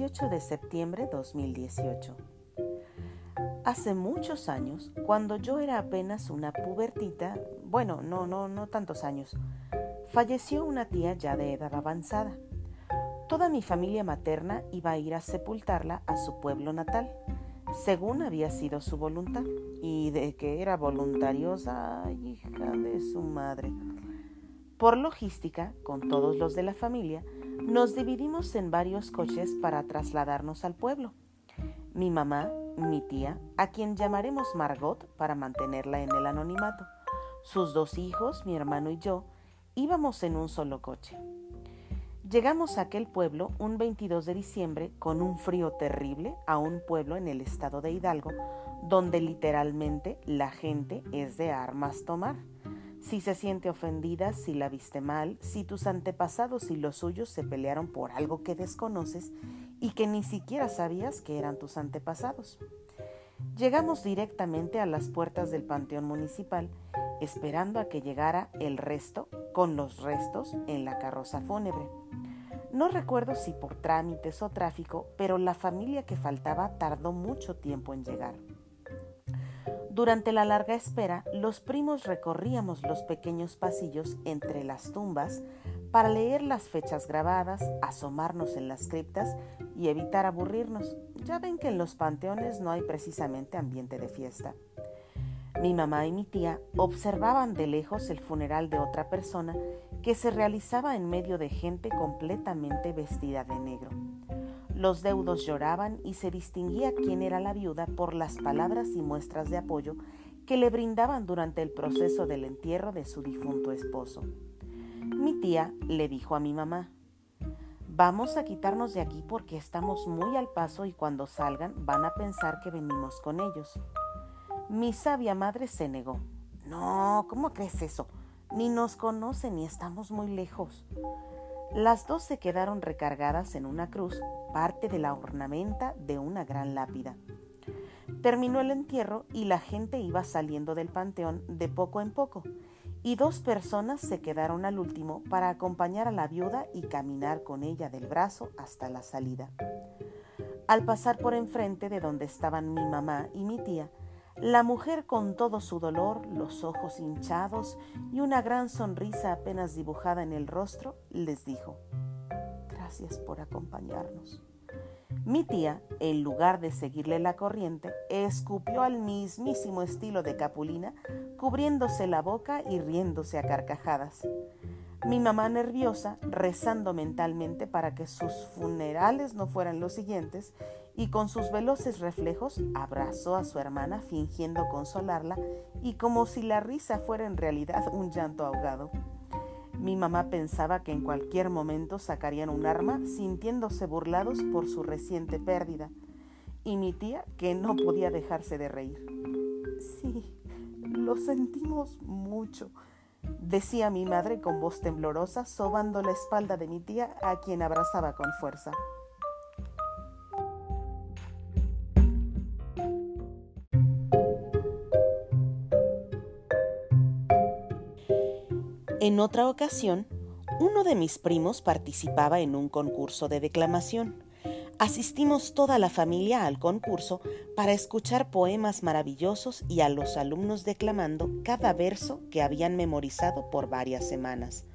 18 de septiembre 2018. Hace muchos años, cuando yo era apenas una pubertita, bueno, no, no, no tantos años, falleció una tía ya de edad avanzada. Toda mi familia materna iba a ir a sepultarla a su pueblo natal, según había sido su voluntad, y de que era voluntariosa, hija de su madre. Por logística, con todos los de la familia, nos dividimos en varios coches para trasladarnos al pueblo. Mi mamá, mi tía, a quien llamaremos Margot para mantenerla en el anonimato, sus dos hijos, mi hermano y yo, íbamos en un solo coche. Llegamos a aquel pueblo un 22 de diciembre con un frío terrible a un pueblo en el estado de Hidalgo, donde literalmente la gente es de armas tomar. Si se siente ofendida, si la viste mal, si tus antepasados y los suyos se pelearon por algo que desconoces y que ni siquiera sabías que eran tus antepasados. Llegamos directamente a las puertas del Panteón Municipal, esperando a que llegara el resto con los restos en la carroza fúnebre. No recuerdo si por trámites o tráfico, pero la familia que faltaba tardó mucho tiempo en llegar. Durante la larga espera, los primos recorríamos los pequeños pasillos entre las tumbas para leer las fechas grabadas, asomarnos en las criptas y evitar aburrirnos. Ya ven que en los panteones no hay precisamente ambiente de fiesta. Mi mamá y mi tía observaban de lejos el funeral de otra persona que se realizaba en medio de gente completamente vestida de negro. Los deudos lloraban y se distinguía quién era la viuda por las palabras y muestras de apoyo que le brindaban durante el proceso del entierro de su difunto esposo. Mi tía le dijo a mi mamá, Vamos a quitarnos de aquí porque estamos muy al paso y cuando salgan van a pensar que venimos con ellos. Mi sabia madre se negó. No, ¿cómo crees eso? Ni nos conocen ni estamos muy lejos. Las dos se quedaron recargadas en una cruz, parte de la ornamenta de una gran lápida. Terminó el entierro y la gente iba saliendo del panteón de poco en poco, y dos personas se quedaron al último para acompañar a la viuda y caminar con ella del brazo hasta la salida. Al pasar por enfrente de donde estaban mi mamá y mi tía, la mujer con todo su dolor, los ojos hinchados y una gran sonrisa apenas dibujada en el rostro, les dijo, Gracias por acompañarnos. Mi tía, en lugar de seguirle la corriente, escupió al mismísimo estilo de Capulina, cubriéndose la boca y riéndose a carcajadas. Mi mamá nerviosa, rezando mentalmente para que sus funerales no fueran los siguientes, y con sus veloces reflejos abrazó a su hermana fingiendo consolarla y como si la risa fuera en realidad un llanto ahogado. Mi mamá pensaba que en cualquier momento sacarían un arma sintiéndose burlados por su reciente pérdida, y mi tía que no podía dejarse de reír. Sí, lo sentimos mucho, decía mi madre con voz temblorosa, sobando la espalda de mi tía, a quien abrazaba con fuerza. En otra ocasión, uno de mis primos participaba en un concurso de declamación. Asistimos toda la familia al concurso para escuchar poemas maravillosos y a los alumnos declamando cada verso que habían memorizado por varias semanas.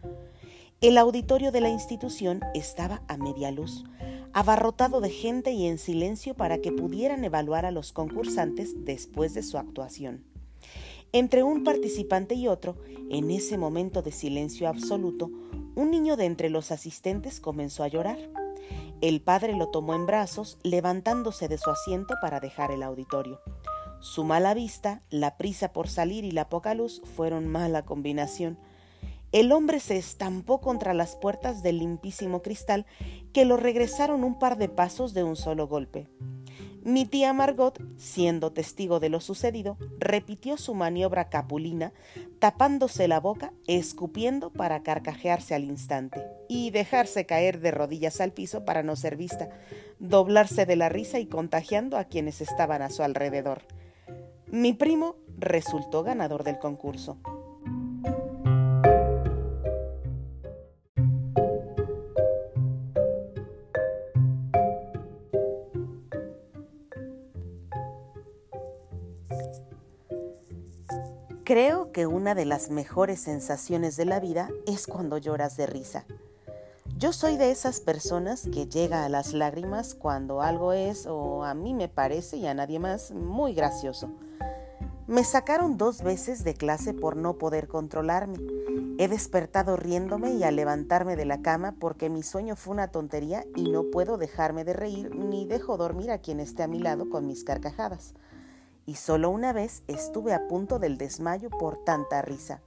El auditorio de la institución estaba a media luz, abarrotado de gente y en silencio para que pudieran evaluar a los concursantes después de su actuación. Entre un participante y otro, en ese momento de silencio absoluto, un niño de entre los asistentes comenzó a llorar. El padre lo tomó en brazos, levantándose de su asiento para dejar el auditorio. Su mala vista, la prisa por salir y la poca luz fueron mala combinación. El hombre se estampó contra las puertas del limpísimo cristal que lo regresaron un par de pasos de un solo golpe. Mi tía Margot, siendo testigo de lo sucedido, repitió su maniobra capulina, tapándose la boca, escupiendo para carcajearse al instante y dejarse caer de rodillas al piso para no ser vista, doblarse de la risa y contagiando a quienes estaban a su alrededor. Mi primo resultó ganador del concurso. Creo que una de las mejores sensaciones de la vida es cuando lloras de risa. Yo soy de esas personas que llega a las lágrimas cuando algo es, o a mí me parece y a nadie más, muy gracioso. Me sacaron dos veces de clase por no poder controlarme. He despertado riéndome y al levantarme de la cama porque mi sueño fue una tontería y no puedo dejarme de reír ni dejo dormir a quien esté a mi lado con mis carcajadas y solo una vez estuve a punto del desmayo por tanta risa.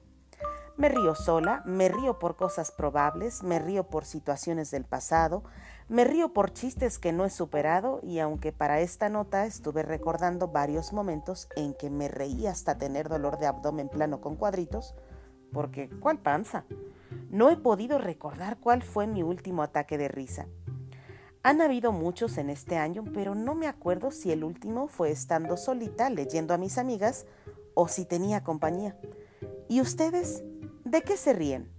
Me río sola, me río por cosas probables, me río por situaciones del pasado, me río por chistes que no he superado y aunque para esta nota estuve recordando varios momentos en que me reí hasta tener dolor de abdomen plano con cuadritos, porque ¿cuál panza? No he podido recordar cuál fue mi último ataque de risa. Han habido muchos en este año, pero no me acuerdo si el último fue estando solita leyendo a mis amigas o si tenía compañía. ¿Y ustedes? ¿De qué se ríen?